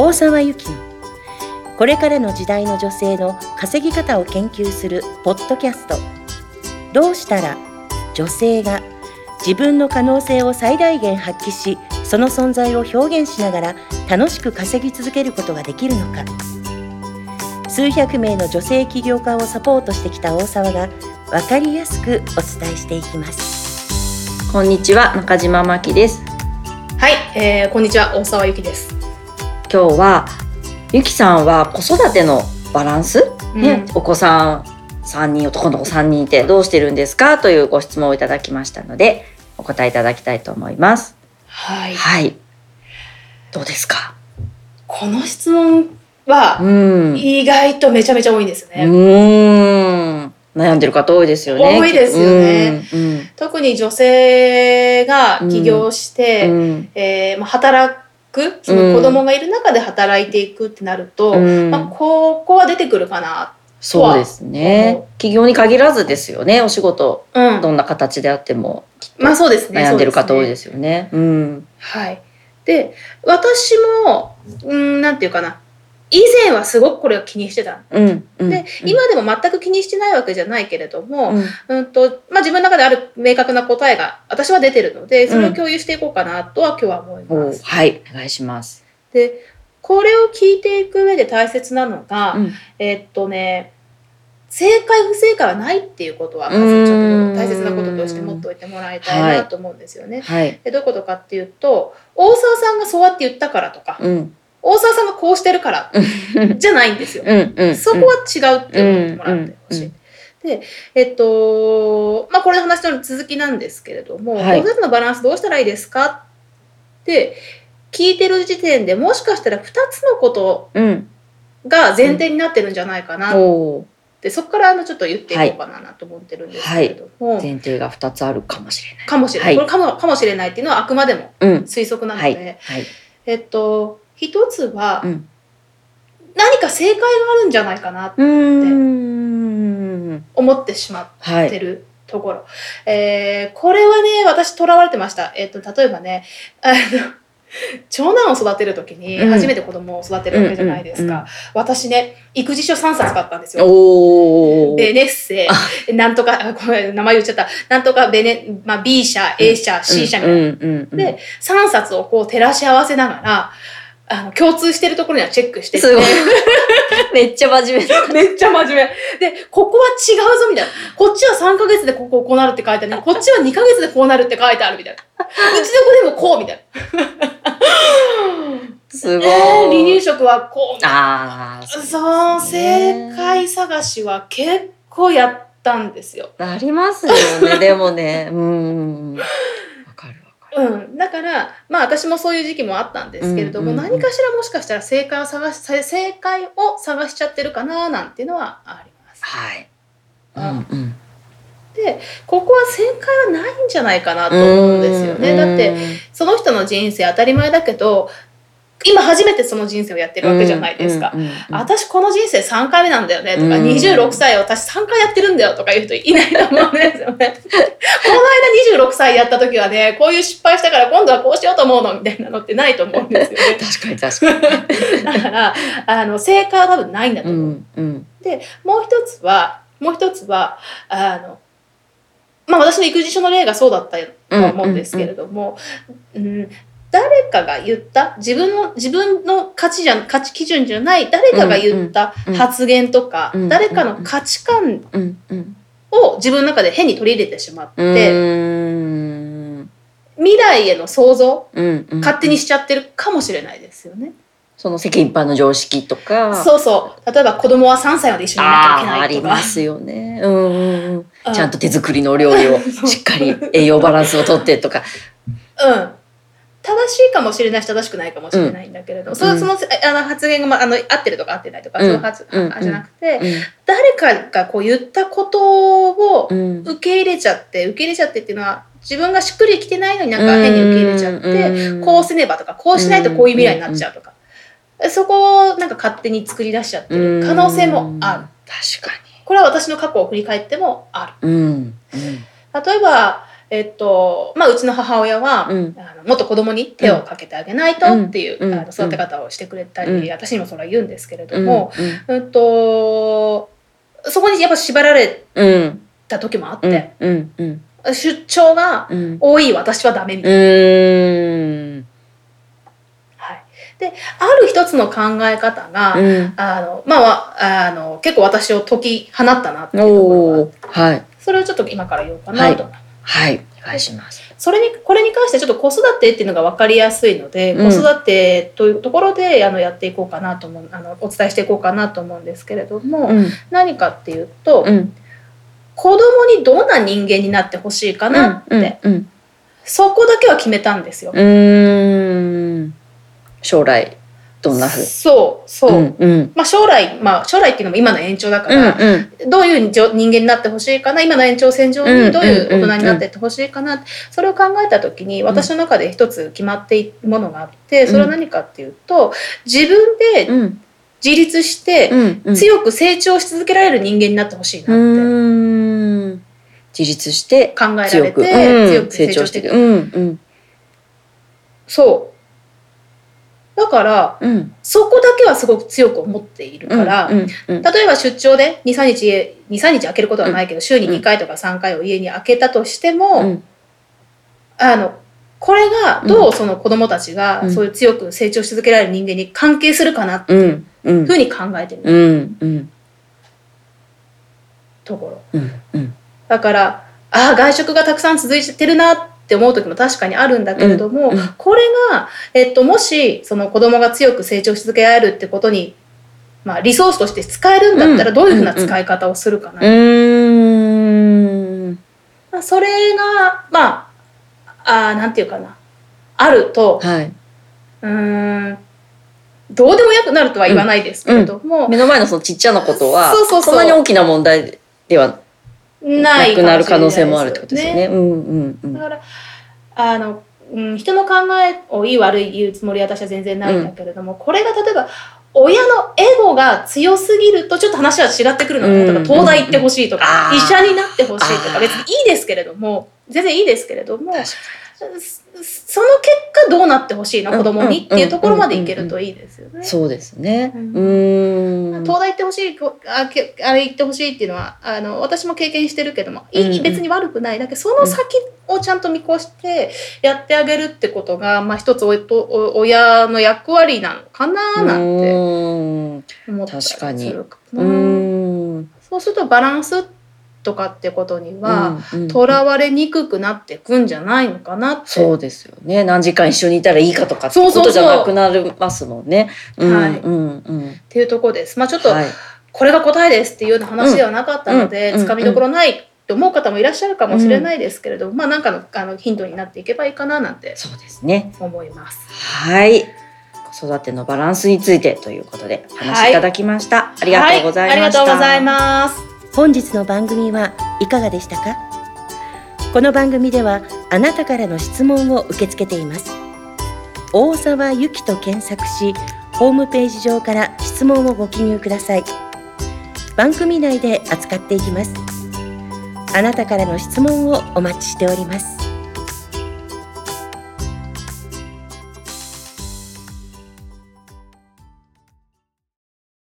大沢由紀のこれからの時代の女性の稼ぎ方を研究するポッドキャスト。どうしたら女性が自分の可能性を最大限発揮しその存在を表現しながら楽しく稼ぎ続けることができるのか。数百名の女性起業家をサポートしてきた大沢が分かりやすくお伝えしていきます。こんにちは中島真希です。はい、えー、こんにちは大沢ゆきです。今日はゆきさんは子育てのバランス、ねお子さん3人男の子3人いてどうしてるんですか？というご質問をいただきましたのでお答えいただきたいと思います。はい、はい。どうですか？この質問はうん。意外とめちゃめちゃ多いんですね。ーん。悩んでる方多いですよね。多いですよね。うん特に女性が起業して、うん。えーまあ、働くその子供がいる中で働いていくってなると、うんまあ、ここは出てくるかな。そうですね企業に限らずですよねお仕事うん、どんな形であってもまあそうですね。。悩んでる方多いですすよね。うん。はい。で私もうんなんていうかな以前はすごくこれを気にしてた。うん。うんで、今でも全く気にしてないわけじゃないけれども、うんうんとまあ、自分の中である明確な答えが私は出てるのでそれを共有していこうかなとは今日は思いおます。はい、お願いします。でこれを聞いていく上で大切なのが、うんえっとね正解不正解はないっていうことはまずちょっと大切なこととして持っておいてもらいたいなと思うんですよね。はい。でどういうことかっていうと大沢さんがそうやって言ったからとか、うん。大沢さんがこうしてるからじゃないんですよ。うん。うん。そこは違うって思ってもらってほしい。うんうんで、えっと、まあ、これの話の続きなんですけれども、はい子育てのバランスどうしたらいいですかって聞いてる時点でもしかしたら2つのことうん。が前提になってるんじゃないかなっおーて、そこからあのちょっと言っていこうかなと思ってるんですけれども、前提が二つあるかもしれない。かもしれない、はいこれかもかもしれないっていうのはあくまでもうん。推測なので、はい。はい。えっと一つはうん。何か正解があるんじゃないかなうーん。思ってしまってるところ、えーこれはね私とらわれてました、えっと例えばねあの長男を育てる時にうん。初めて子供を育てるわけじゃないですか、私ね育児書3冊買ったんですよ。ベネッセなんとかあごめん名前言っちゃった。なんとかベネ、まあ、B 社 A 社 C 社みたいな。で3冊をこう照らし合わせながらあの共通してるところにはチェックしててすごい。めっちゃ真面目だ。めっちゃ真面目。で、ここは違うぞみたいな。こっちは3ヶ月でこここうなるって書いてある こっちは2ヶ月でこうなるって書いてあるみたいな。うちの子でもこうみたいな。すごい。えー離乳食はこう。ああ。そう、正解探しは結構やったんですよ。なりますよね。でもね。うん。うん。だから、まあ私もそういう時期もあったんですけれども、うんうんうん何かしらもしかしたら正解を探し、正解を探しちゃってるかななんていうのはあります。はい。ううんんうん。で、ここは正解はないんじゃないかなと思うんですよね。だって、その人の人生当たり前だけど今初めてその人生をやってるわけじゃないですか。うんうんうん私この人生3回目なんだよねとか、うん26歳を私3回やってるんだよとか言う人いないと思うんですよね。この間26歳やった時はねこういう失敗したから今度はこうしようと思うのみたいなのってないと思うんですよね。確かに確かに。だからあの正解は多分ないんだとう思う。んうんでもう一つはもう一つはあのまあ私の育児書の例がそうだったと思うんですけれども、うん誰かが言った？自分の自分の価値じゃ価値基準じゃない誰かが言ったうんうん発言とか、うん誰かの価値観うんうん。を自分の中で変に取り入れてしまって、うん未来への想像うんうん勝手にしちゃってるかもしれないですよね。その世間一般の常識とか。そうそう例えば子供は3歳まで一緒にいなきゃいけああありないとか。ますよね。うんうんうん。うんちゃんと手作りのお料理をしっかり栄養バランスをとってとか。うん。正しいかもしれないし正しくないかもしれないんだけれども、そうん。そのあの発言が、まあ、あの合ってるとか合ってないとか、うん。そういう発、うん。あじゃなくて、うん。誰かがこう言ったことをうん。受け入れちゃって受け入れちゃってっていうのは自分がしっくりきてないのになんか変に受け入れちゃって、うん。こうせねばとかこうしないとこういう未来になっちゃうとか、そこをなんか勝手に作り出しちゃってる可能性もある。確かこれは私の過去を振り返ってもある。例えばえっとまあ、うちの母親は、うん。あのもっと子供に手をかけてあげないとっていう、うん。あの育て方をしてくれたり、うん。私にもそれは言うんですけれどうん。も、うんとそこにやっぱ縛られうんた時もあっうん。て、うん。うん。出張がうん。多い私はダメみたいな。である一つの考え方が、うん。あのまあわあの結構私を解き放ったなっていうところがはい。それをちょっと今から言おうかなと思います。はいお願いします。それにこれに関してちょっと子育てっていうのが分かりやすいので、うん。子育てというところであのやっていこうかなと思うあのお伝えしていこうかなと思うんですけれども、うん。何かっていうと、うん。子供にどんな人間になってほしいかなって、そこだけは決めたんですよ。将来どんなふう？そうそう、うんうん。まあ、将来、まあ、将来っていうのも今の延長だかうんら、うん。どういう人間になってほしいかな今の延長線上うんにどういう大人になっていってほしいかな、それを考えた時に私の中で一つ決まっているものがあってそれは何かっていうと自分でうん。自立して強く成長し続けられる人間になってほしいなって。自立して考えられて強く。成長していく。うんうん。そうだからうん。そこだけはすごく強く思っているから、うんうん例えば出張で23日23日空けることはないけど週に2回とか3回を家に空けたとしても、うん。あのこれがどうその子供たちがうん。そういう強く成長し続けられる人間に関係するかなってういうんうん。ふうに考えてるうんうん。ところ。うんうん。だからああ外食がたくさん続いてるなって思う時も確かにあるんだけれども、うんうんこれが、えっと、もしその子供が強く成長し続けられるってことに、まあ、リソースとして使えるんだったらうんどういうふうな使い方をするかな。うーん。まあ、それがまああーなんていうかな。あるとはい。うーんどうでもよくなるとは言わないですけれども、目の前のそのちっちゃなことはそうそうそう。そんなに大きな問題ではなないくなる可能性もあるってことですよね。うんうんうん。だからあの、うん、人の考えをいい悪い言うつもりは私は全然ないんだけれども、これが例えば親のエゴが強すぎるとちょっと話は違ってくるのうん。例えば東大行ってほしいとか、医者になってほしいとか別にいいですけれども全然いいですけれどもそその結果どうなってほしいの子供にうんっていうところまでいけるといいですよね。そうですね。ううん。ーん。東大行ってほしいこあけあれ行ってほしいっていうのはあの私も経験してるけどもいい、別に悪くない。だけどその先をちゃんと見越してやってあげるってことが、まあ、一つおとお親の役割なのかななんて思ったりするかなうーん。そうするとバランスとかってことにはうんうんとら、われにくくなってくんじゃないのかなって。そうですよね。何時間一緒にいたらいいかとかってそうそうそうことじゃなくなりますもんね。うんはいうんうん。っていうところです。まあちょっと、はい。これが答えですっていうような話ではなかったので、うんつかみどころないと思う方もいらっしゃるかもしれないですけれども、まあなんかのあのヒントになっていけばいいかななんてそうですね。思います。はい。子育てのバランスについてということでお話しいただきました。ありがとうございました。はい、ありがとうございます。本日の番組はいかがでしたか？この番組ではあなたからの質問を受け付けています。大沢ゆきと検索しホームページ上から質問をご記入ください。番組内で扱っていきます。あなたからの質問をお待ちしております。